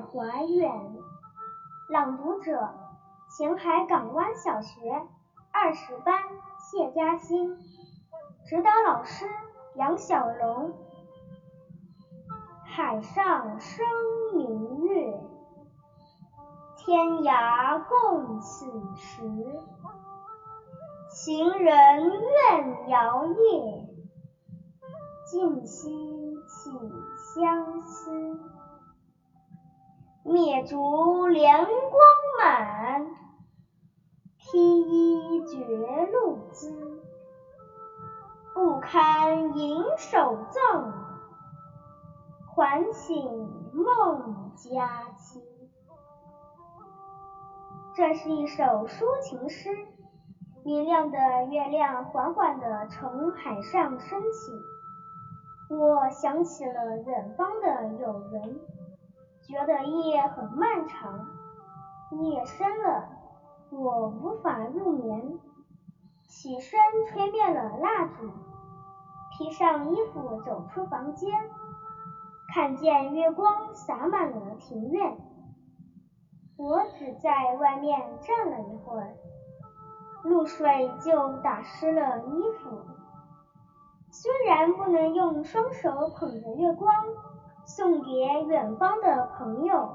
怀远，朗读者：前海港湾小学二十班谢嘉欣，指导老师：杨小龙。海上生明月，天涯共此时。情人怨遥夜，竟夕起相思。灭烛怜光满，披衣觉露滋。不堪盈手赠，还寝梦佳期。这是一首抒情诗。明亮的月亮缓缓地从海上升起，我想起了远方的友人。觉得夜很漫长，夜深了，我无法入眠。起身吹灭了蜡烛，披上衣服走出房间，看见月光洒满了庭院。我只在外面站了一会儿，露水就打湿了衣服。虽然不能用双手捧着月光。送给远方的朋友，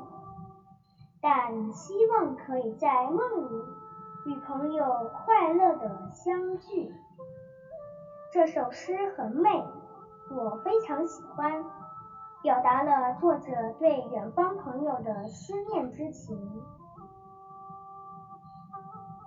但希望可以在梦里与朋友快乐的相聚。这首诗很美，我非常喜欢，表达了作者对远方朋友的思念之情。